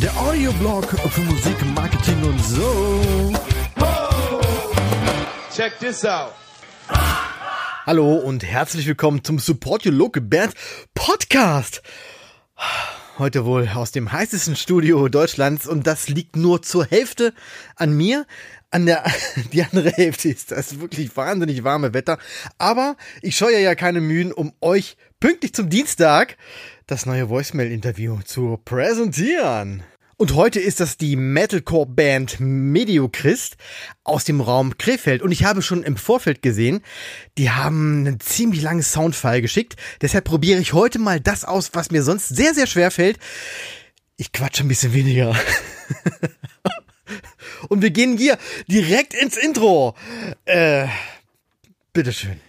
Der Audioblog für Musik, Marketing und so. Check this out. Hallo und herzlich willkommen zum Support Your Local Band Podcast. Heute wohl aus dem heißesten Studio Deutschlands und das liegt nur zur Hälfte an mir. An der, die andere Hälfte ist das wirklich wahnsinnig warme Wetter. Aber ich scheue ja keine Mühen, um euch pünktlich zum Dienstag das neue Voicemail-Interview zu präsentieren. Und heute ist das die Metalcore-Band Mediochrist aus dem Raum Krefeld. Und ich habe schon im Vorfeld gesehen, die haben einen ziemlich langen Soundfile geschickt. Deshalb probiere ich heute mal das aus, was mir sonst sehr, sehr schwer fällt. Ich quatsche ein bisschen weniger. Und wir gehen hier direkt ins Intro. Äh, bitteschön.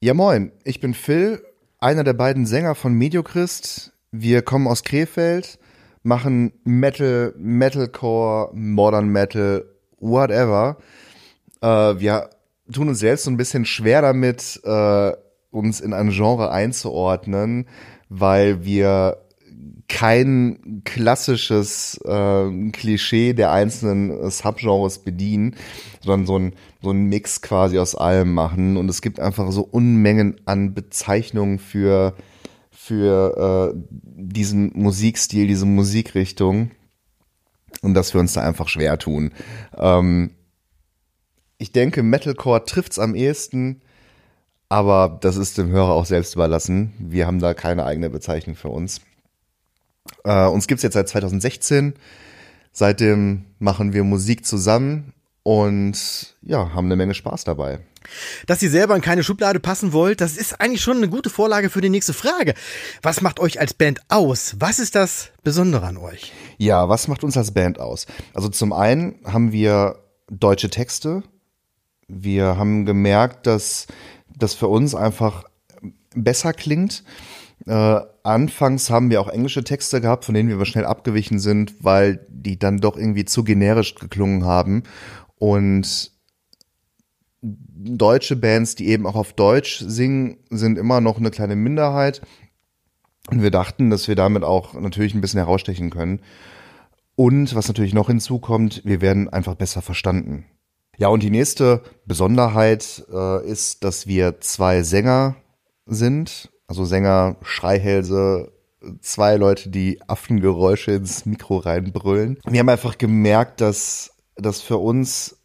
Ja, moin. Ich bin Phil, einer der beiden Sänger von Mediochrist. Wir kommen aus Krefeld, machen Metal, Metalcore, Modern Metal, whatever. Äh, wir tun uns selbst so ein bisschen schwer damit, äh, uns in ein Genre einzuordnen, weil wir kein klassisches äh, Klischee der einzelnen äh, Subgenres bedienen, sondern so ein, so ein Mix quasi aus allem machen. Und es gibt einfach so Unmengen an Bezeichnungen für, für äh, diesen Musikstil, diese Musikrichtung. Und dass wir uns da einfach schwer tun. Ähm, ich denke, Metalcore trifft's am ehesten, aber das ist dem Hörer auch selbst überlassen. Wir haben da keine eigene Bezeichnung für uns. Äh, uns gibt's jetzt seit 2016. Seitdem machen wir Musik zusammen und ja, haben eine Menge Spaß dabei. Dass ihr selber in keine Schublade passen wollt, das ist eigentlich schon eine gute Vorlage für die nächste Frage. Was macht euch als Band aus? Was ist das Besondere an euch? Ja, was macht uns als Band aus? Also zum einen haben wir deutsche Texte. Wir haben gemerkt, dass das für uns einfach besser klingt. Äh, anfangs haben wir auch englische Texte gehabt, von denen wir aber schnell abgewichen sind, weil die dann doch irgendwie zu generisch geklungen haben. Und deutsche Bands, die eben auch auf Deutsch singen, sind immer noch eine kleine Minderheit. Und wir dachten, dass wir damit auch natürlich ein bisschen herausstechen können. Und was natürlich noch hinzukommt, wir werden einfach besser verstanden. Ja, und die nächste Besonderheit äh, ist, dass wir zwei Sänger sind, also Sänger, Schreihälse, zwei Leute, die Affengeräusche ins Mikro reinbrüllen. Wir haben einfach gemerkt, dass das für uns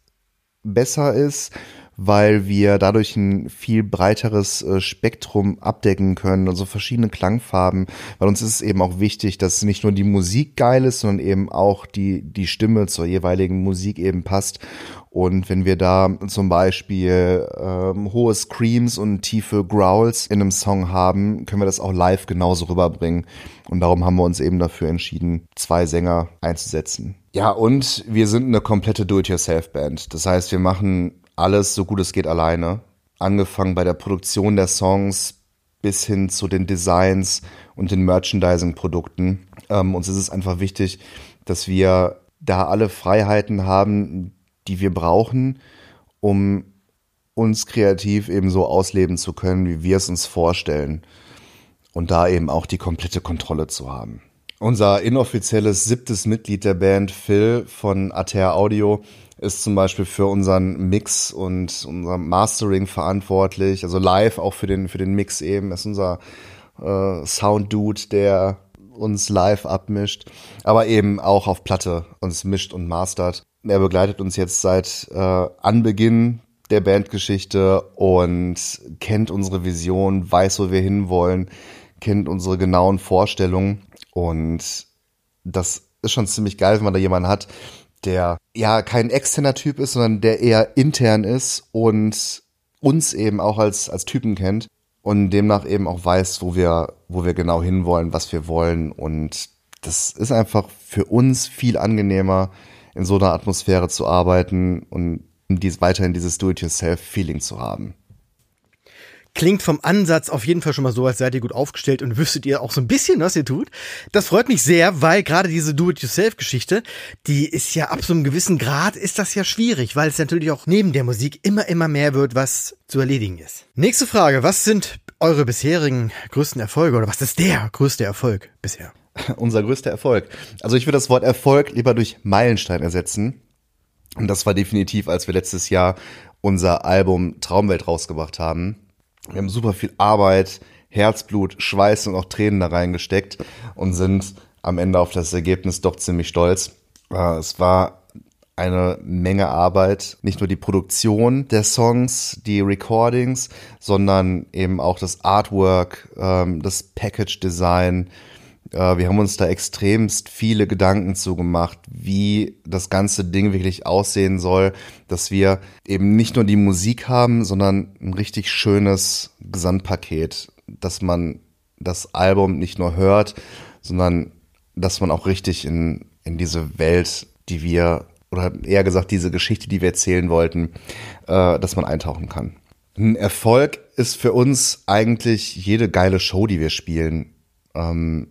besser ist, weil wir dadurch ein viel breiteres äh, Spektrum abdecken können, also verschiedene Klangfarben, weil uns ist es eben auch wichtig, dass nicht nur die Musik geil ist, sondern eben auch die, die Stimme zur jeweiligen Musik eben passt. Und wenn wir da zum Beispiel ähm, hohe Screams und tiefe Growls in einem Song haben, können wir das auch live genauso rüberbringen. Und darum haben wir uns eben dafür entschieden, zwei Sänger einzusetzen. Ja, und wir sind eine komplette Do-it-yourself-Band. Das heißt, wir machen alles so gut es geht alleine. Angefangen bei der Produktion der Songs bis hin zu den Designs und den Merchandising-Produkten. Ähm, uns ist es einfach wichtig, dass wir da alle Freiheiten haben, die wir brauchen, um uns kreativ eben so ausleben zu können, wie wir es uns vorstellen. Und da eben auch die komplette Kontrolle zu haben. Unser inoffizielles siebtes Mitglied der Band, Phil von Ater Audio, ist zum Beispiel für unseren Mix und unser Mastering verantwortlich, also live auch für den, für den Mix eben. Ist unser äh, Sound-Dude, der uns live abmischt, aber eben auch auf Platte uns mischt und mastert. Er begleitet uns jetzt seit äh, Anbeginn der Bandgeschichte und kennt unsere Vision, weiß, wo wir hinwollen, kennt unsere genauen Vorstellungen und das ist schon ziemlich geil, wenn man da jemanden hat, der ja kein externer Typ ist, sondern der eher intern ist und uns eben auch als, als Typen kennt und demnach eben auch weiß, wo wir, wo wir genau hinwollen, was wir wollen. Und das ist einfach für uns viel angenehmer, in so einer Atmosphäre zu arbeiten und dies, weiterhin dieses Do-it-yourself-Feeling zu haben. Klingt vom Ansatz auf jeden Fall schon mal so, als seid ihr gut aufgestellt und wüsstet ihr auch so ein bisschen, was ihr tut. Das freut mich sehr, weil gerade diese Do-it-yourself-Geschichte, die ist ja ab so einem gewissen Grad ist das ja schwierig, weil es natürlich auch neben der Musik immer, immer mehr wird, was zu erledigen ist. Nächste Frage. Was sind eure bisherigen größten Erfolge oder was ist der größte Erfolg bisher? Unser größter Erfolg. Also ich würde das Wort Erfolg lieber durch Meilenstein ersetzen. Und das war definitiv, als wir letztes Jahr unser Album Traumwelt rausgebracht haben. Wir haben super viel Arbeit, Herzblut, Schweiß und auch Tränen da reingesteckt und sind am Ende auf das Ergebnis doch ziemlich stolz. Äh, es war eine Menge Arbeit, nicht nur die Produktion der Songs, die Recordings, sondern eben auch das Artwork, ähm, das Package Design, wir haben uns da extremst viele Gedanken zugemacht, wie das ganze Ding wirklich aussehen soll, dass wir eben nicht nur die Musik haben, sondern ein richtig schönes Gesamtpaket, dass man das Album nicht nur hört, sondern dass man auch richtig in, in diese Welt, die wir, oder eher gesagt diese Geschichte, die wir erzählen wollten, äh, dass man eintauchen kann. Ein Erfolg ist für uns eigentlich jede geile Show, die wir spielen. Ähm,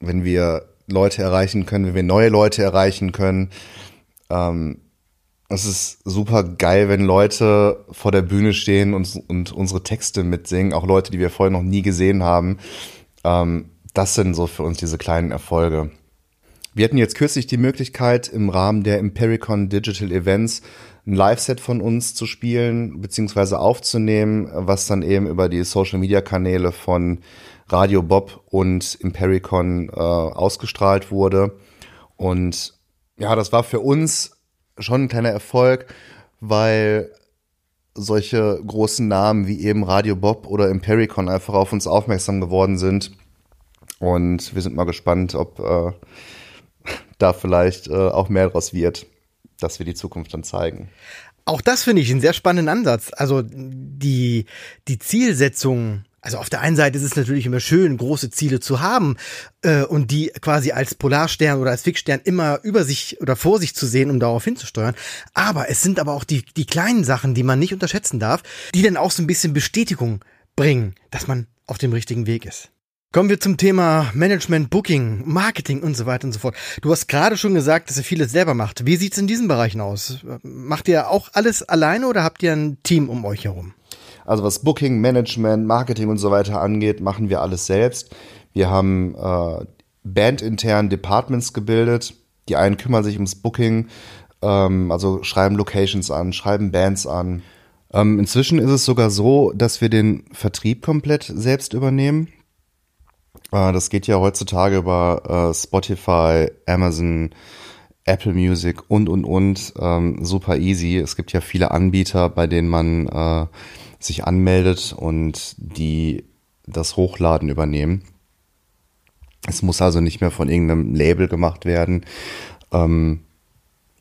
wenn wir Leute erreichen können, wenn wir neue Leute erreichen können. Ähm, es ist super geil, wenn Leute vor der Bühne stehen und, und unsere Texte mitsingen, auch Leute, die wir vorher noch nie gesehen haben. Ähm, das sind so für uns diese kleinen Erfolge. Wir hatten jetzt kürzlich die Möglichkeit, im Rahmen der Impericon Digital Events ein Live-Set von uns zu spielen, beziehungsweise aufzunehmen, was dann eben über die Social-Media-Kanäle von Radio Bob und Impericon äh, ausgestrahlt wurde. Und ja, das war für uns schon ein kleiner Erfolg, weil solche großen Namen wie eben Radio Bob oder Impericon einfach auf uns aufmerksam geworden sind. Und wir sind mal gespannt, ob äh, da vielleicht äh, auch mehr draus wird, dass wir die Zukunft dann zeigen. Auch das finde ich einen sehr spannenden Ansatz. Also die, die Zielsetzung also auf der einen Seite ist es natürlich immer schön, große Ziele zu haben äh, und die quasi als Polarstern oder als Fixstern immer über sich oder vor sich zu sehen, um darauf hinzusteuern. Aber es sind aber auch die, die kleinen Sachen, die man nicht unterschätzen darf, die dann auch so ein bisschen Bestätigung bringen, dass man auf dem richtigen Weg ist. Kommen wir zum Thema Management, Booking, Marketing und so weiter und so fort. Du hast gerade schon gesagt, dass ihr vieles selber macht. Wie sieht's in diesen Bereichen aus? Macht ihr auch alles alleine oder habt ihr ein Team um euch herum? Also was Booking, Management, Marketing und so weiter angeht, machen wir alles selbst. Wir haben äh, bandintern Departments gebildet. Die einen kümmern sich ums Booking, ähm, also schreiben Locations an, schreiben Bands an. Ähm, inzwischen ist es sogar so, dass wir den Vertrieb komplett selbst übernehmen. Äh, das geht ja heutzutage über äh, Spotify, Amazon, Apple Music und und und ähm, super easy. Es gibt ja viele Anbieter, bei denen man äh, sich anmeldet und die das Hochladen übernehmen. Es muss also nicht mehr von irgendeinem Label gemacht werden. Ähm,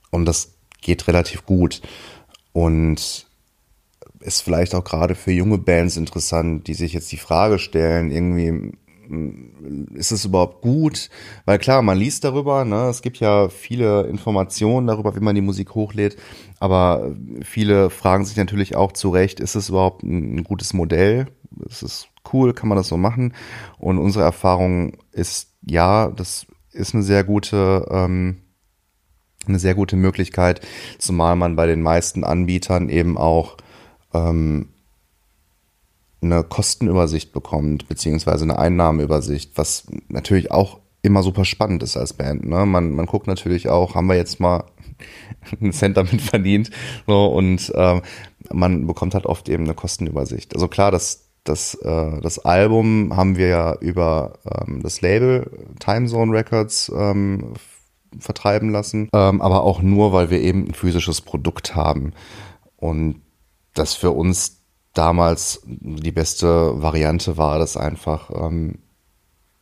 und das geht relativ gut. Und ist vielleicht auch gerade für junge Bands interessant, die sich jetzt die Frage stellen, irgendwie ist es überhaupt gut? Weil klar, man liest darüber, ne? es gibt ja viele Informationen darüber, wie man die Musik hochlädt, aber viele fragen sich natürlich auch zu Recht, ist es überhaupt ein, gutes Modell? Ist es cool? Kann man das so machen? Und unsere Erfahrung ist, ja, das ist eine sehr gute, ähm, eine sehr gute Möglichkeit, zumal man bei den meisten Anbietern eben auch ähm, eine Kostenübersicht bekommt, beziehungsweise eine Einnahmenübersicht, was natürlich auch immer super spannend ist als Band. Ne? Man, man guckt natürlich auch, haben wir jetzt mal einen Cent damit verdient so, und äh, man bekommt halt oft eben eine Kostenübersicht. Also klar, das, das, äh, das Album haben wir ja über ähm, das Label Timezone Records ähm, vertreiben lassen, ähm, aber auch nur, weil wir eben ein physisches Produkt haben und das für uns damals die beste Variante war, das einfach ähm,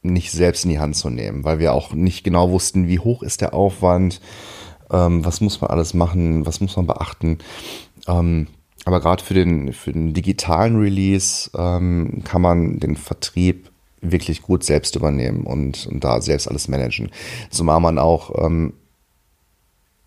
nicht selbst in die Hand zu nehmen, weil wir auch nicht genau wussten, wie hoch ist der Aufwand, ähm, was muss man alles machen, was muss man beachten. Ähm, aber gerade für den, für den digitalen Release ähm, kann man den Vertrieb wirklich gut selbst übernehmen und, und da selbst alles managen. Zumal man auch ähm,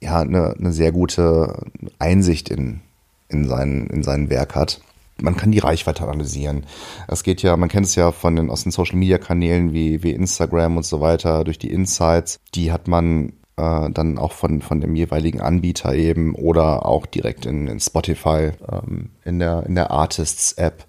ja, eine, eine sehr gute Einsicht in, in, sein, in sein Werk hat. Man kann die Reichweite analysieren. Es geht ja, man kennt es ja von den, aus den Social Media Kanälen wie, wie Instagram und so weiter, durch die Insights. Die hat man äh, dann auch von, von dem jeweiligen Anbieter eben oder auch direkt in, in Spotify, ähm, in der, in der Artists App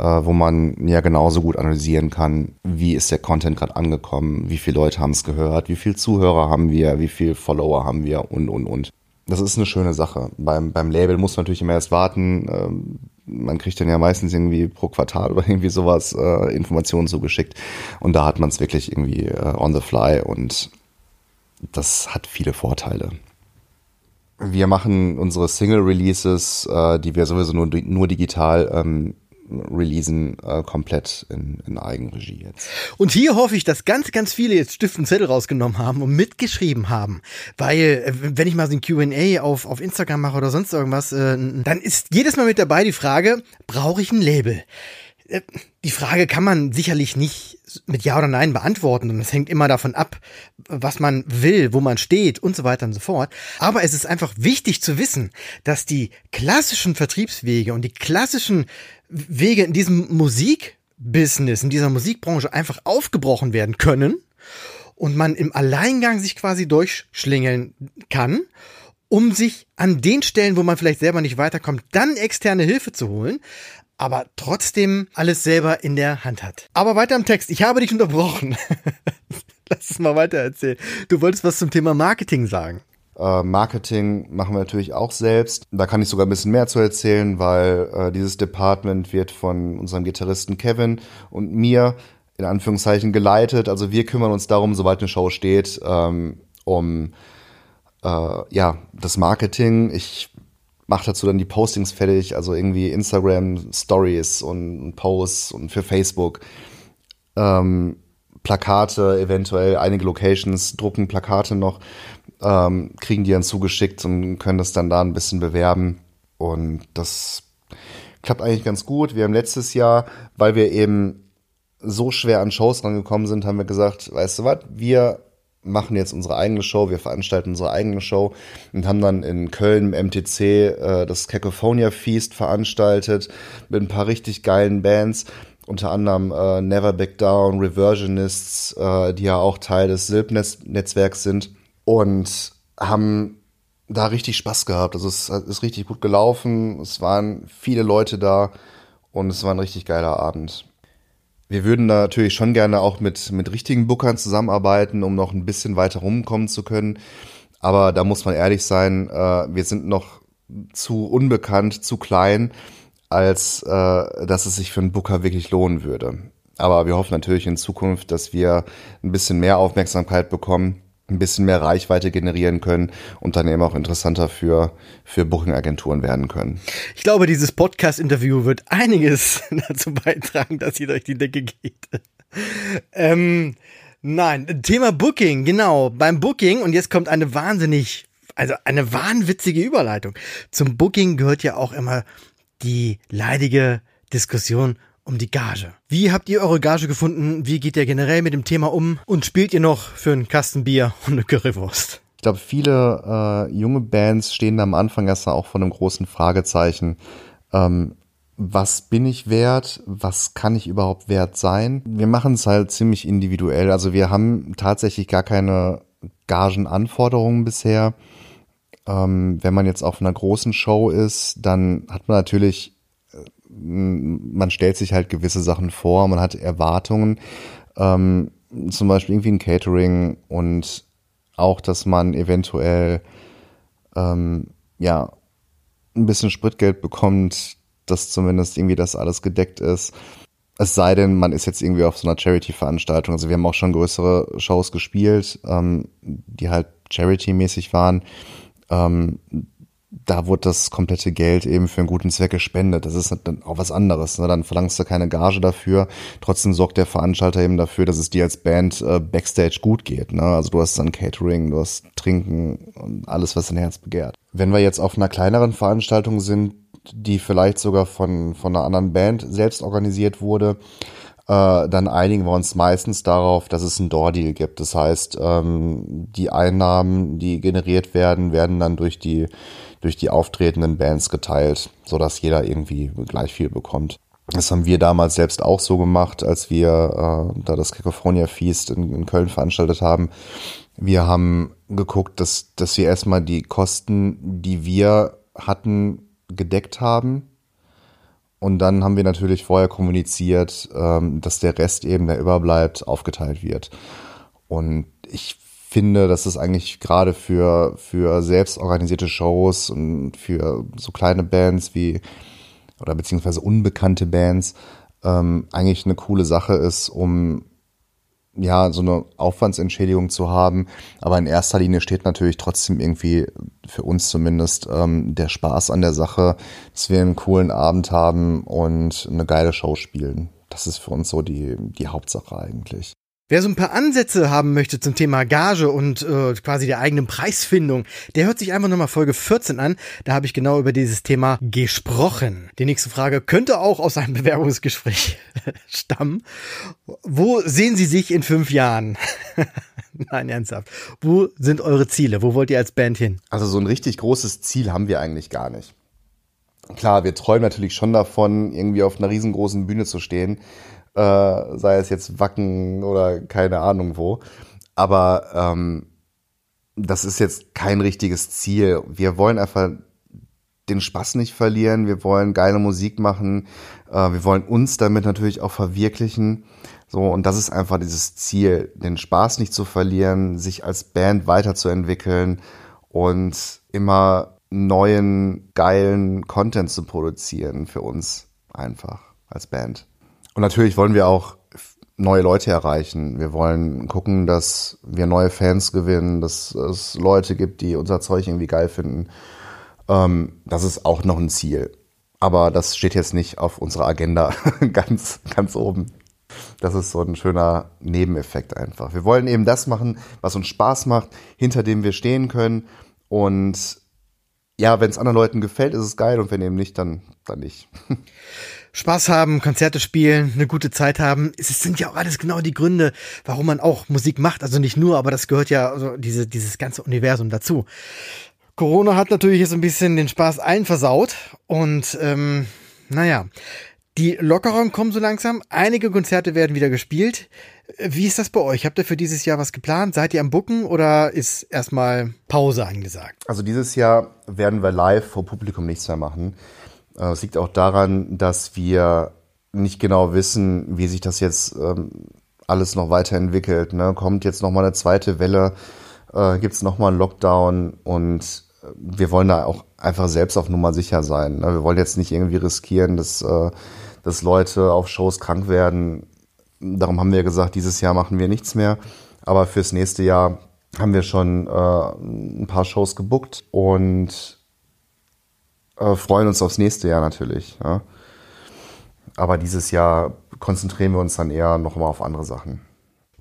äh, wo man ja genauso gut analysieren kann, wie ist der Content gerade angekommen, wie viele Leute haben es gehört, wie viele Zuhörer haben wir, wie viele Follower haben wir und, und, und. Das ist eine schöne Sache. Beim, beim Label muss man natürlich immer erst warten. Man kriegt dann ja meistens irgendwie pro Quartal oder irgendwie sowas äh, Informationen zugeschickt. Und da hat man es wirklich irgendwie äh, on the fly und das hat viele Vorteile. Wir machen unsere Single-Releases, äh, die wir sowieso nur, nur digital ähm, releasen, äh, komplett in, in Eigenregie jetzt. Und hier hoffe ich, dass ganz, ganz viele jetzt Stift und Zettel rausgenommen haben und mitgeschrieben haben. Weil, äh, wenn ich mal so ein QA auf, auf Instagram mache oder sonst irgendwas, äh, dann ist jedes Mal mit dabei die Frage, brauche ich ein Label? Die Frage kann man sicherlich nicht mit Ja oder Nein beantworten und es hängt immer davon ab, was man will, wo man steht und so weiter und so fort. Aber es ist einfach wichtig zu wissen, dass die klassischen Vertriebswege und die klassischen Wege in diesem Musikbusiness, in dieser Musikbranche einfach aufgebrochen werden können und man im Alleingang sich quasi durchschlingeln kann, um sich an den Stellen, wo man vielleicht selber nicht weiterkommt, dann externe Hilfe zu holen, aber trotzdem alles selber in der Hand hat. Aber weiter im Text. Ich habe dich unterbrochen. Lass es mal weiter erzählen. Du wolltest was zum Thema Marketing sagen. Äh, Marketing machen wir natürlich auch selbst. Da kann ich sogar ein bisschen mehr zu erzählen, weil äh, dieses Department wird von unserem Gitarristen Kevin und mir in Anführungszeichen geleitet. Also wir kümmern uns darum, sobald eine Show steht, ähm, um äh, ja das Marketing. Ich mache dazu dann die Postings fertig, also irgendwie Instagram Stories und Posts und für Facebook. Ähm, Plakate, eventuell einige Locations drucken Plakate noch ähm, kriegen die dann zugeschickt und können das dann da ein bisschen bewerben. Und das klappt eigentlich ganz gut. Wir haben letztes Jahr, weil wir eben so schwer an Shows rangekommen sind, haben wir gesagt, weißt du was, wir machen jetzt unsere eigene Show, wir veranstalten unsere eigene Show und haben dann in Köln im MTC äh, das Cacophonia Feast veranstaltet mit ein paar richtig geilen Bands, unter anderem äh, Never Back Down, Reversionists, äh, die ja auch Teil des Silb-Netzwerks sind und haben da richtig Spaß gehabt. Also es ist richtig gut gelaufen. Es waren viele Leute da und es war ein richtig geiler Abend. Wir würden da natürlich schon gerne auch mit, mit richtigen Bookern zusammenarbeiten, um noch ein bisschen weiter rumkommen zu können. Aber da muss man ehrlich sein, äh, wir sind noch zu unbekannt, zu klein, als äh, dass es sich für einen Booker wirklich lohnen würde. Aber wir hoffen natürlich in Zukunft, dass wir ein bisschen mehr Aufmerksamkeit bekommen ein bisschen mehr Reichweite generieren können und dann eben auch interessanter für, für Booking-Agenturen werden können. Ich glaube, dieses Podcast-Interview wird einiges dazu beitragen, dass ihr durch die Decke geht. ähm, nein, Thema Booking, genau. Beim Booking, und jetzt kommt eine wahnsinnig, also eine wahnwitzige Überleitung. Zum Booking gehört ja auch immer die leidige Diskussion um die Gage. Wie habt ihr eure Gage gefunden? Wie geht ihr generell mit dem Thema um? Und spielt ihr noch für einen Kasten Bier und eine Currywurst? Ich glaube, viele äh, junge Bands stehen da am Anfang erst auch vor einem großen Fragezeichen. Ähm, was bin ich wert? Was kann ich überhaupt wert sein? Wir machen es halt ziemlich individuell. Also wir haben tatsächlich gar keine Gagenanforderungen bisher. Ähm, wenn man jetzt auf einer großen Show ist, dann hat man natürlich man stellt sich halt gewisse Sachen vor, man hat Erwartungen, ähm, zum Beispiel irgendwie ein Catering und auch, dass man eventuell ähm, ja ein bisschen Spritgeld bekommt, dass zumindest irgendwie das alles gedeckt ist. Es sei denn, man ist jetzt irgendwie auf so einer Charity-Veranstaltung. Also wir haben auch schon größere Shows gespielt, ähm, die halt Charity-mäßig waren. Ähm, da wurde das komplette Geld eben für einen guten Zweck gespendet. Das ist dann auch was anderes. Ne? Dann verlangst du keine Gage dafür. Trotzdem sorgt der Veranstalter eben dafür, dass es dir als Band äh, Backstage gut geht. Ne? Also du hast dann Catering, du hast Trinken und alles, was dein Herz begehrt. Wenn wir jetzt auf einer kleineren Veranstaltung sind, die vielleicht sogar von, von einer anderen Band selbst organisiert wurde, äh, dann einigen wir uns meistens darauf, dass es einen Door-Deal gibt. Das heißt, ähm, die Einnahmen, die generiert werden, werden dann durch die, durch die auftretenden Bands geteilt, sodass jeder irgendwie gleich viel bekommt. Das haben wir damals selbst auch so gemacht, als wir äh, da das Cacophonia Feast in, in Köln veranstaltet haben. Wir haben geguckt, dass, dass wir erstmal die Kosten, die wir hatten, gedeckt haben. Und dann haben wir natürlich vorher kommuniziert, ähm, dass der Rest eben, der überbleibt, aufgeteilt wird. Und ich finde, dass es eigentlich gerade für, für selbstorganisierte Shows und für so kleine Bands wie oder beziehungsweise unbekannte Bands ähm, eigentlich eine coole Sache ist, um ja so eine Aufwandsentschädigung zu haben. Aber in erster Linie steht natürlich trotzdem irgendwie für uns zumindest ähm, der Spaß an der Sache, dass wir einen coolen Abend haben und eine geile Show spielen. Das ist für uns so die, die Hauptsache eigentlich. Wer so ein paar Ansätze haben möchte zum Thema Gage und äh, quasi der eigenen Preisfindung, der hört sich einfach nochmal Folge 14 an. Da habe ich genau über dieses Thema gesprochen. Die nächste Frage könnte auch aus einem Bewerbungsgespräch stammen. Wo sehen Sie sich in fünf Jahren? Nein, ernsthaft. Wo sind eure Ziele? Wo wollt ihr als Band hin? Also so ein richtig großes Ziel haben wir eigentlich gar nicht. Klar, wir träumen natürlich schon davon, irgendwie auf einer riesengroßen Bühne zu stehen äh, sei es jetzt Wacken oder keine Ahnung wo. Aber ähm, das ist jetzt kein richtiges Ziel. Wir wollen einfach den Spaß nicht verlieren. Wir wollen geile Musik machen. Äh, wir wollen uns damit natürlich auch verwirklichen. So, und das ist einfach dieses Ziel, den Spaß nicht zu verlieren, sich als Band weiterzuentwickeln und immer neuen, geilen Content zu produzieren für uns einfach als Band. Und natürlich wollen wir auch neue Leute erreichen. Wir wollen gucken, dass wir neue Fans gewinnen, dass es Leute gibt, die unser Zeug irgendwie geil finden. Ähm, das ist auch noch ein Ziel. Aber das steht jetzt nicht auf unserer Agenda ganz, ganz oben. Das ist so ein schöner Nebeneffekt einfach. Wir wollen eben das machen, was uns Spaß macht, hinter dem wir stehen können. Und ja, wenn es anderen Leuten gefällt, ist es geil und wenn eben nicht, dann, dann nicht. Spaß haben, Konzerte spielen, eine gute Zeit haben. Es sind ja auch alles genau die Gründe, warum man auch Musik macht. Also nicht nur, aber das gehört ja also diese, dieses ganze Universum dazu. Corona hat natürlich jetzt ein bisschen den Spaß allen versaut und ähm, naja, die Lockerungen kommen so langsam. Einige Konzerte werden wieder gespielt. Wie ist das bei euch? Habt ihr für dieses Jahr was geplant? Seid ihr am Bucken oder ist erstmal Pause angesagt? Also dieses Jahr werden wir live vor Publikum nichts mehr machen. Äh, es liegt auch daran, dass wir nicht genau wissen, wie sich das jetzt ähm, alles noch weiterentwickelt. Ne? Kommt jetzt noch mal eine zweite Welle? Äh, Gibt es noch mal einen Lockdown? Und äh, wir wollen da auch einfach selbst auf Nummer sicher sein. Ne? Wir wollen jetzt nicht irgendwie riskieren, dass, äh, dass Leute auf Shows krank werden. Darum haben wir gesagt, dieses Jahr machen wir nichts mehr. Aber fürs nächste Jahr haben wir schon äh, ein paar Shows gebuckt und äh, freuen uns aufs nächste Jahr natürlich. Ja. Aber dieses Jahr konzentrieren wir uns dann eher nochmal auf andere Sachen.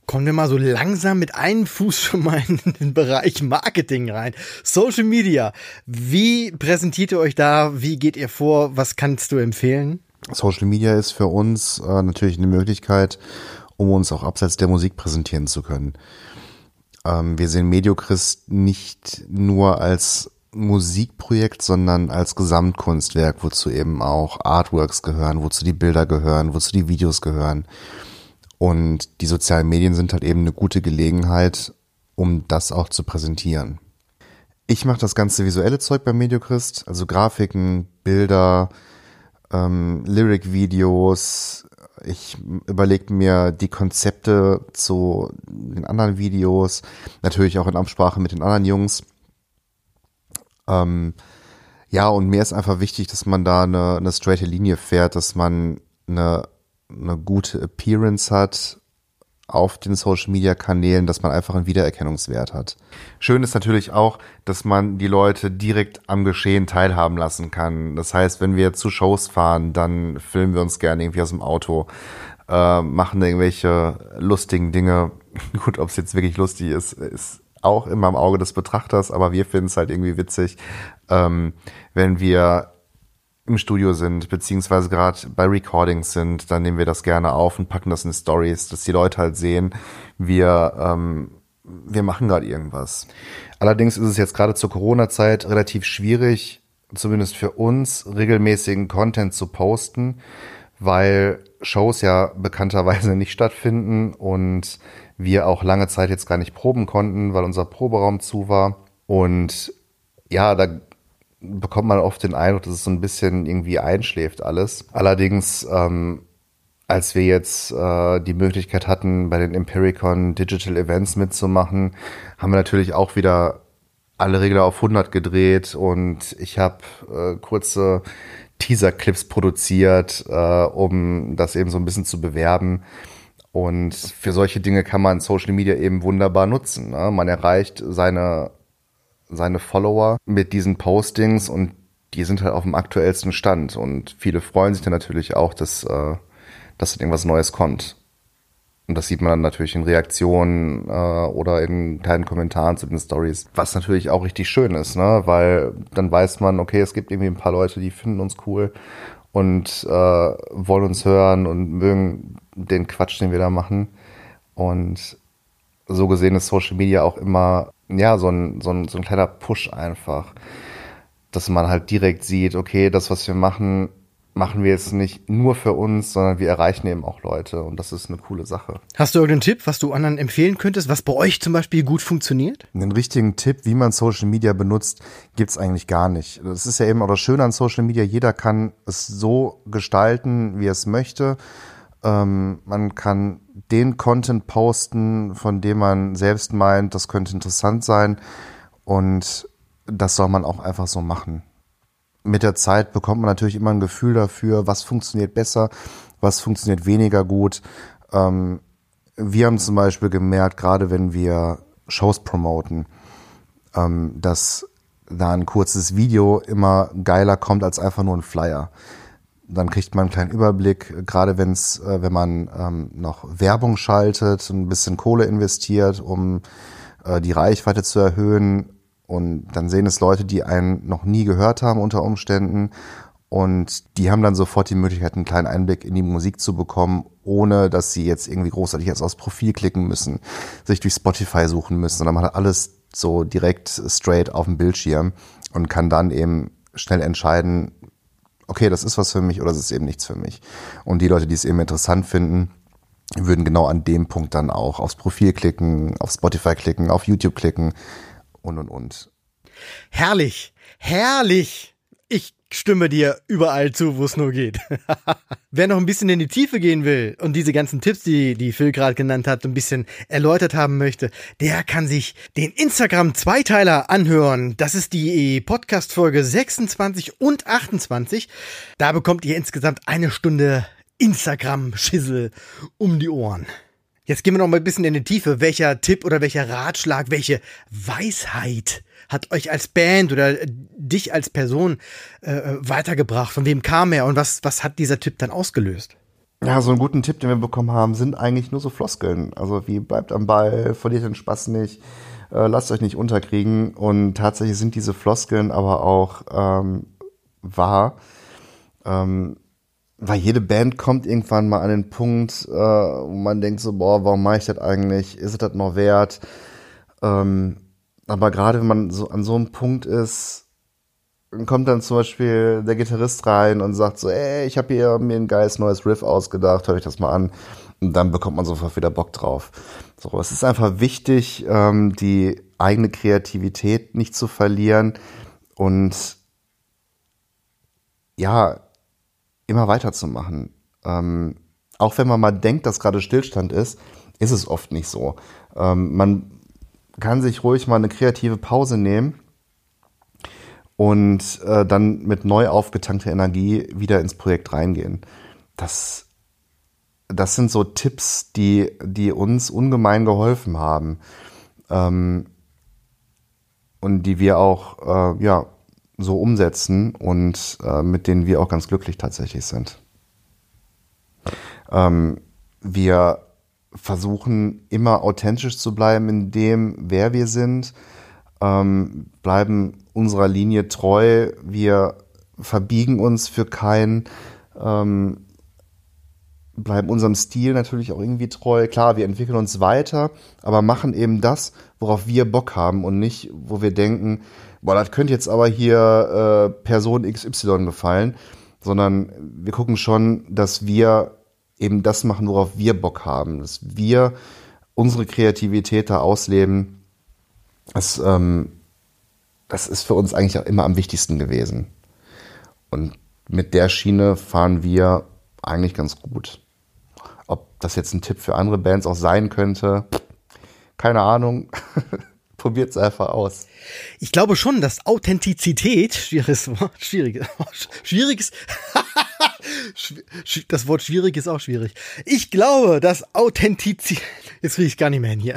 Kommen wir mal so langsam mit einem Fuß schon mal in den Bereich Marketing rein. Social Media. Wie präsentiert ihr euch da? Wie geht ihr vor? Was kannst du empfehlen? Social Media ist für uns äh, natürlich eine Möglichkeit, um uns auch abseits der Musik präsentieren zu können. Ähm, wir sehen Mediochrist nicht nur als Musikprojekt, sondern als Gesamtkunstwerk, wozu eben auch Artworks gehören, wozu die Bilder gehören, wozu die Videos gehören. Und die sozialen Medien sind halt eben eine gute Gelegenheit, um das auch zu präsentieren. Ich mache das ganze visuelle Zeug bei Mediochrist, also Grafiken, Bilder, ähm, Lyric-Videos. Ich überlege mir die Konzepte zu den anderen Videos, natürlich auch in Absprache mit den anderen Jungs. Ähm, ja, und mir ist einfach wichtig, dass man da eine, eine straighte Linie fährt, dass man eine, eine gute Appearance hat auf den Social Media Kanälen, dass man einfach einen Wiedererkennungswert hat. Schön ist natürlich auch, dass man die Leute direkt am Geschehen teilhaben lassen kann. Das heißt, wenn wir zu Shows fahren, dann filmen wir uns gerne irgendwie aus dem Auto, äh, machen irgendwelche lustigen Dinge. Gut, ob es jetzt wirklich lustig ist, ist auch immer im Auge des Betrachters, aber wir finden es halt irgendwie witzig, ähm, wenn wir im Studio sind, beziehungsweise gerade bei Recordings sind, dann nehmen wir das gerne auf und packen das in Stories, dass die Leute halt sehen, wir, ähm, wir machen gerade irgendwas. Allerdings ist es jetzt gerade zur Corona-Zeit relativ schwierig, zumindest für uns, regelmäßigen Content zu posten, weil Shows ja bekannterweise nicht stattfinden und wir auch lange Zeit jetzt gar nicht proben konnten, weil unser Proberaum zu war. Und ja, da bekommt man oft den Eindruck, dass es so ein bisschen irgendwie einschläft alles. Allerdings, ähm, als wir jetzt äh, die Möglichkeit hatten, bei den Empiricon Digital Events mitzumachen, haben wir natürlich auch wieder alle Regler auf 100 gedreht und ich habe äh, kurze Teaser-Clips produziert, äh, um das eben so ein bisschen zu bewerben. Und für solche Dinge kann man Social Media eben wunderbar nutzen. Ne? Man erreicht seine seine Follower mit diesen Postings und die sind halt auf dem aktuellsten Stand und viele freuen sich dann natürlich auch, dass, äh, dass irgendwas Neues kommt. Und das sieht man dann natürlich in Reaktionen äh, oder in kleinen Kommentaren zu den Stories, was natürlich auch richtig schön ist, ne? Weil dann weiß man, okay, es gibt irgendwie ein paar Leute, die finden uns cool und äh, wollen uns hören und mögen den Quatsch, den wir da machen. Und so gesehen ist Social Media auch immer ja, so ein, so, ein, so ein kleiner Push einfach. Dass man halt direkt sieht, okay, das, was wir machen, machen wir jetzt nicht nur für uns, sondern wir erreichen eben auch Leute und das ist eine coole Sache. Hast du irgendeinen Tipp, was du anderen empfehlen könntest, was bei euch zum Beispiel gut funktioniert? Einen richtigen Tipp, wie man Social Media benutzt, gibt's eigentlich gar nicht. Das ist ja eben auch das Schöne an Social Media, jeder kann es so gestalten, wie er es möchte. Ähm, man kann den Content posten, von dem man selbst meint, das könnte interessant sein. Und das soll man auch einfach so machen. Mit der Zeit bekommt man natürlich immer ein Gefühl dafür, was funktioniert besser, was funktioniert weniger gut. Ähm, wir haben zum Beispiel gemerkt, gerade wenn wir Shows promoten, ähm, dass da ein kurzes Video immer geiler kommt als einfach nur ein Flyer. Dann kriegt man einen kleinen Überblick, gerade wenn's, äh, wenn man ähm, noch Werbung schaltet, ein bisschen Kohle investiert, um äh, die Reichweite zu erhöhen. Und dann sehen es Leute, die einen noch nie gehört haben unter Umständen. Und die haben dann sofort die Möglichkeit, einen kleinen Einblick in die Musik zu bekommen, ohne dass sie jetzt irgendwie großartig jetzt aufs Profil klicken müssen, sich durch Spotify suchen müssen, sondern man hat alles so direkt straight auf dem Bildschirm und kann dann eben schnell entscheiden, okay, das ist was für mich oder es ist eben nichts für mich. Und die Leute, die es eben interessant finden, würden genau an dem Punkt dann auch aufs Profil klicken, auf Spotify klicken, auf YouTube klicken und und und. Herrlich, herrlich. Ich stimme dir überall zu, wo es nur geht. Wer noch ein bisschen in die Tiefe gehen will und diese ganzen Tipps, die, die Phil gerade genannt hat, ein bisschen erläutert haben möchte, der kann sich den Instagram-Zweiteiler anhören. Das ist die Podcast-Folge 26 und 28. Da bekommt ihr insgesamt eine Stunde Instagram-Schissel um die Ohren. Jetzt gehen wir noch mal ein bisschen in die Tiefe. Welcher Tipp oder welcher Ratschlag, welche Weisheit hat euch als Band oder dich als Person äh, weitergebracht? Von wem kam er und was, was hat dieser Tipp dann ausgelöst? Ja, so einen guten Tipp, den wir bekommen haben, sind eigentlich nur so Floskeln. Also wie bleibt am Ball, verliert den Spaß nicht, äh, lasst euch nicht unterkriegen. Und tatsächlich sind diese Floskeln aber auch ähm, wahr. Ähm, weil jede Band kommt irgendwann mal an den Punkt, äh, wo man denkt so, boah, warum mache ich das eigentlich? Ist es das noch wert? Ähm, aber gerade wenn man so an so einem Punkt ist, kommt dann zum Beispiel der Gitarrist rein und sagt so, ey, ich habe hier mir ein geiles neues Riff ausgedacht, höre ich das mal an. Und dann bekommt man sofort wieder Bock drauf. So, es ist einfach wichtig, ähm, die eigene Kreativität nicht zu verlieren und ja, immer weiterzumachen. Ähm, auch wenn man mal denkt, dass gerade Stillstand ist, ist es oft nicht so. Ähm, man kann sich ruhig mal eine kreative Pause nehmen und äh, dann mit neu aufgetankter Energie wieder ins Projekt reingehen. Das, das sind so Tipps, die, die uns ungemein geholfen haben ähm, und die wir auch äh, ja, so umsetzen und äh, mit denen wir auch ganz glücklich tatsächlich sind. Ähm, wir versuchen immer authentisch zu bleiben in dem, wer wir sind, ähm, bleiben unserer Linie treu. Wir verbiegen uns für keinen, ähm, bleiben unserem Stil natürlich auch irgendwie treu. Klar, wir entwickeln uns weiter, aber machen eben das, worauf wir Bock haben und nicht, wo wir denken, boah, das könnte jetzt aber hier äh, Person XY gefallen, sondern wir gucken schon, dass wir eben das machen, worauf wir Bock haben, dass wir unsere Kreativität da ausleben. Das, ähm, das ist für uns eigentlich auch immer am wichtigsten gewesen. Und mit der Schiene fahren wir eigentlich ganz gut. Ob das jetzt ein Tipp für andere Bands auch sein könnte, keine Ahnung. Probiert es einfach aus. Ich glaube schon, dass Authentizität, schwieriges Wort, schwieriges, schwieriges, das Wort schwierig ist auch schwierig. Ich glaube, dass Authentizität, jetzt kriege ich gar nicht mehr hin hier.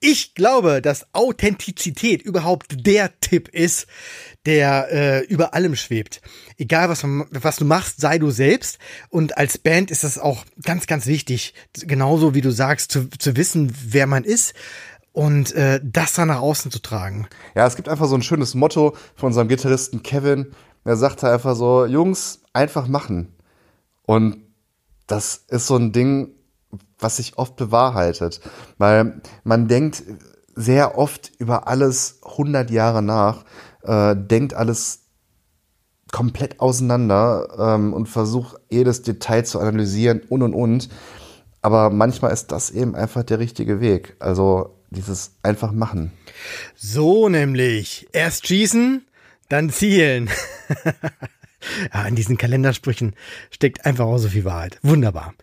Ich glaube, dass Authentizität überhaupt der Tipp ist, der äh, über allem schwebt. Egal was, was du machst, sei du selbst. Und als Band ist das auch ganz, ganz wichtig, genauso wie du sagst, zu, zu wissen, wer man ist und äh, das dann nach außen zu tragen. Ja, es gibt einfach so ein schönes Motto von unserem Gitarristen Kevin. Er sagte einfach so, Jungs, einfach machen. Und das ist so ein Ding, was sich oft bewahrheitet. Weil man denkt sehr oft über alles 100 Jahre nach äh, denkt alles komplett auseinander ähm, und versucht jedes Detail zu analysieren und und und. Aber manchmal ist das eben einfach der richtige Weg. Also dieses einfach machen. So nämlich. Erst schießen, dann zielen. ja, in diesen Kalendersprüchen steckt einfach auch so viel Wahrheit. Wunderbar.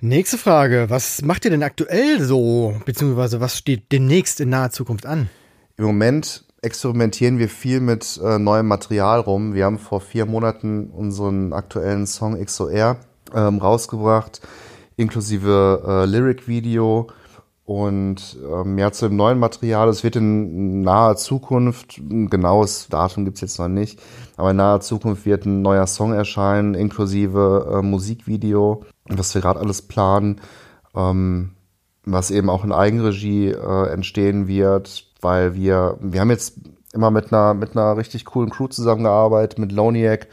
Nächste Frage. Was macht ihr denn aktuell so? Beziehungsweise was steht demnächst in naher Zukunft an? Im Moment experimentieren wir viel mit äh, neuem Material rum. Wir haben vor vier Monaten unseren aktuellen Song XOR ähm, rausgebracht, inklusive äh, Lyric-Video. Und ähm, ja, zu dem neuen Material, es wird in naher Zukunft, ein genaues Datum gibt's jetzt noch nicht, aber in naher Zukunft wird ein neuer Song erscheinen, inklusive äh, Musikvideo, was wir gerade alles planen, ähm, was eben auch in Eigenregie äh, entstehen wird, weil wir, wir haben jetzt immer mit einer, mit einer richtig coolen Crew zusammengearbeitet, mit Loniac,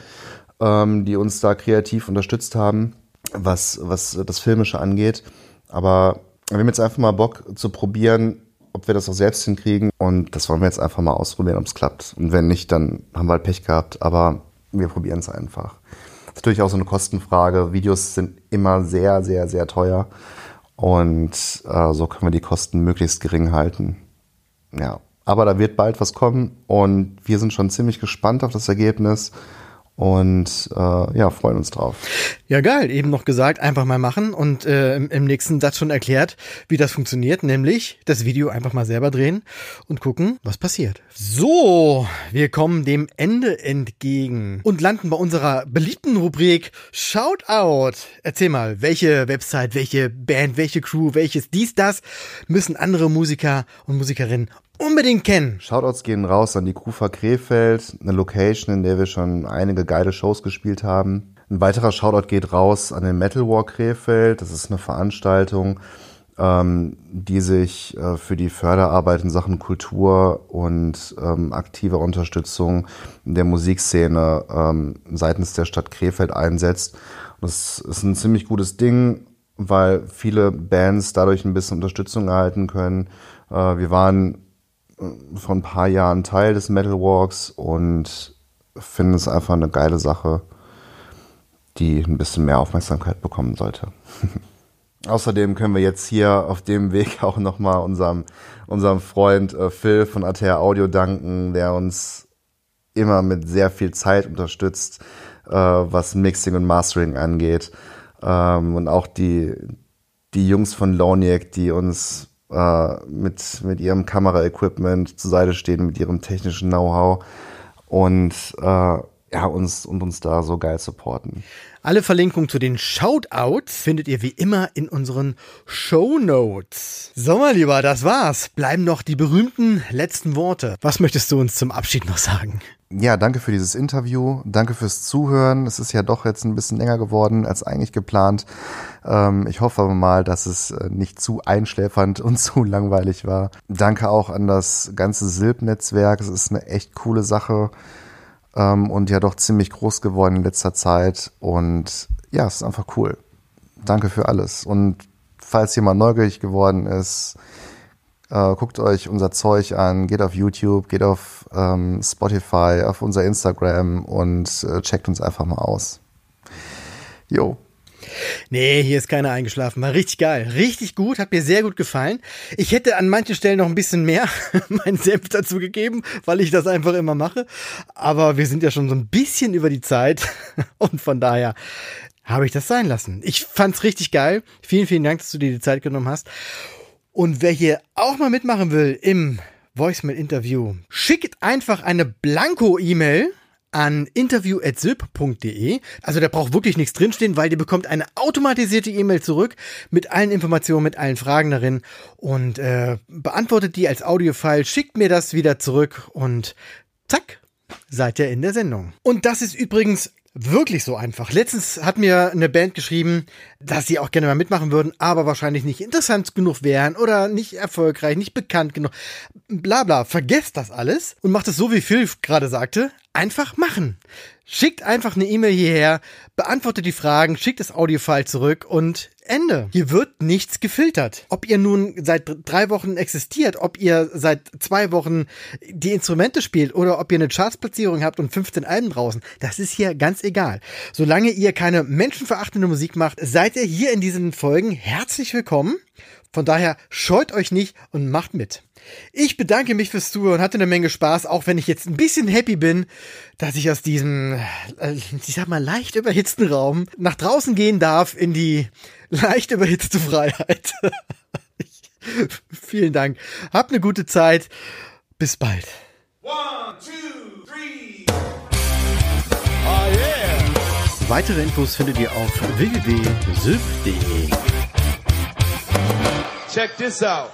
ähm, die uns da kreativ unterstützt haben, was, was das Filmische angeht. Aber wir haben jetzt einfach mal Bock zu probieren, ob wir das auch selbst hinkriegen. Und das wollen wir jetzt einfach mal ausprobieren, ob es klappt. Und wenn nicht, dann haben wir halt Pech gehabt. Aber wir probieren es einfach. Das ist natürlich auch so eine Kostenfrage. Videos sind immer sehr, sehr, sehr teuer. Und äh, so können wir die Kosten möglichst gering halten. Ja, aber da wird bald was kommen und wir sind schon ziemlich gespannt auf das Ergebnis und äh, ja, freuen uns drauf. Ja, geil. Eben noch gesagt, einfach mal machen und äh, im, im nächsten Satz schon erklärt, wie das funktioniert, nämlich das Video einfach mal selber drehen und gucken, was passiert. So, wir kommen dem Ende entgegen und landen bei unserer beliebten Rubrik Shoutout. Erzähl mal, welche Website, welche Band, welche Crew, welches dies, das müssen andere Musiker und Musikerinnen unbedingt kennen. Shoutouts gehen raus an die Kufa Krefeld, eine Location, in der wir schon einige geile Shows gespielt haben. Ein weiterer Shoutout geht raus an den Metal War Krefeld. Das ist eine Veranstaltung, ähm, die sich äh, für die Förderarbeit in Sachen Kultur und ähm, aktiver Unterstützung der Musikszene ähm, seitens der Stadt Krefeld einsetzt. Das ist ein ziemlich gutes Ding, weil viele Bands dadurch ein bisschen Unterstützung erhalten können. Äh, wir waren vor ein paar Jahren Teil des Metal Walks und finde es einfach eine geile Sache, die ein bisschen mehr Aufmerksamkeit bekommen sollte. Außerdem können wir jetzt hier auf dem Weg auch nochmal unserem, unserem Freund äh, Phil von ATR Audio danken, der uns immer mit sehr viel Zeit unterstützt, äh, was Mixing und Mastering angeht. Ähm, und auch die, die Jungs von Loniac, die uns äh, mit, mit ihrem Kameraequipment zur Seite stehen, mit ihrem technischen Know-how und äh, ja, uns und uns da so geil supporten. Alle Verlinkungen zu den Shoutouts findet ihr wie immer in unseren Show Notes. So, mein Lieber, das war's. Bleiben noch die berühmten letzten Worte. Was möchtest du uns zum Abschied noch sagen? Ja, danke für dieses Interview. Danke fürs Zuhören. Es ist ja doch jetzt ein bisschen länger geworden als eigentlich geplant. Ähm, ich hoffe mal, dass es äh, nicht zu einschläfernd und zu langweilig war. Danke auch an das ganze Silb-Netzwerk. Es ist eine echt coole Sache. ähm, und ja doch ziemlich groß geworden in letzter Zeit. Und ja, es ist einfach cool. Danke für alles. Und falls jemand neugierig geworden ist, äh, guckt euch unser Zeug an, geht auf YouTube, geht auf ähm, Spotify, auf unser Instagram und äh, checkt uns einfach mal aus. Jo. Nee, hier ist keiner eingeschlafen. War richtig geil. Richtig gut, hat mir sehr gut gefallen. Ich hätte an manchen Stellen noch ein bisschen mehr meinen Senf dazu gegeben, weil ich das einfach immer mache. Aber wir sind ja schon so ein bisschen über die Zeit und von daher habe ich das sein lassen. Ich fand's richtig geil. Vielen, vielen Dank, dass du dir die Zeit genommen hast. Und wer hier auch mal mitmachen will im Voicemail-Interview, schickt einfach eine Blanko-E-Mail an interview.sylp.de. Also da braucht wirklich nichts drinstehen, weil ihr bekommt eine automatisierte E-Mail zurück mit allen Informationen, mit allen Fragen darin und äh, beantwortet die als Audiofile, schickt mir das wieder zurück und zack, seid ihr in der Sendung. Und das ist übrigens wirklich so einfach. Letztens hat mir eine Band geschrieben, dass sie auch gerne mal mitmachen würden, aber wahrscheinlich nicht interessant genug wären oder nicht erfolgreich, nicht bekannt genug. Bla bla, vergesst das alles und macht es so, wie Phil gerade sagte, einfach machen. Schickt einfach eine E-Mail hierher, beantwortet die Fragen, schickt das Audiofile zurück und Ende. Hier wird nichts gefiltert. Ob ihr nun seit drei Wochen existiert, ob ihr seit zwei Wochen die Instrumente spielt oder ob ihr eine Chartsplatzierung habt und 15 Alben draußen, das ist hier ganz egal. Solange ihr keine menschenverachtende Musik macht, seid ihr hier in diesen Folgen herzlich willkommen. Von daher scheut euch nicht und macht mit. Ich bedanke mich fürs Zuhören, hatte eine Menge Spaß, auch wenn ich jetzt ein bisschen happy bin, dass ich aus diesem, äh, ich sag mal, leicht überhitzten Raum nach draußen gehen darf in die leicht überhitzte Freiheit. vielen Dank. Habt eine gute Zeit. Bis bald. One, two, three. Oh yeah. Weitere Infos findet ihr auf www.sylp.de. Check this out.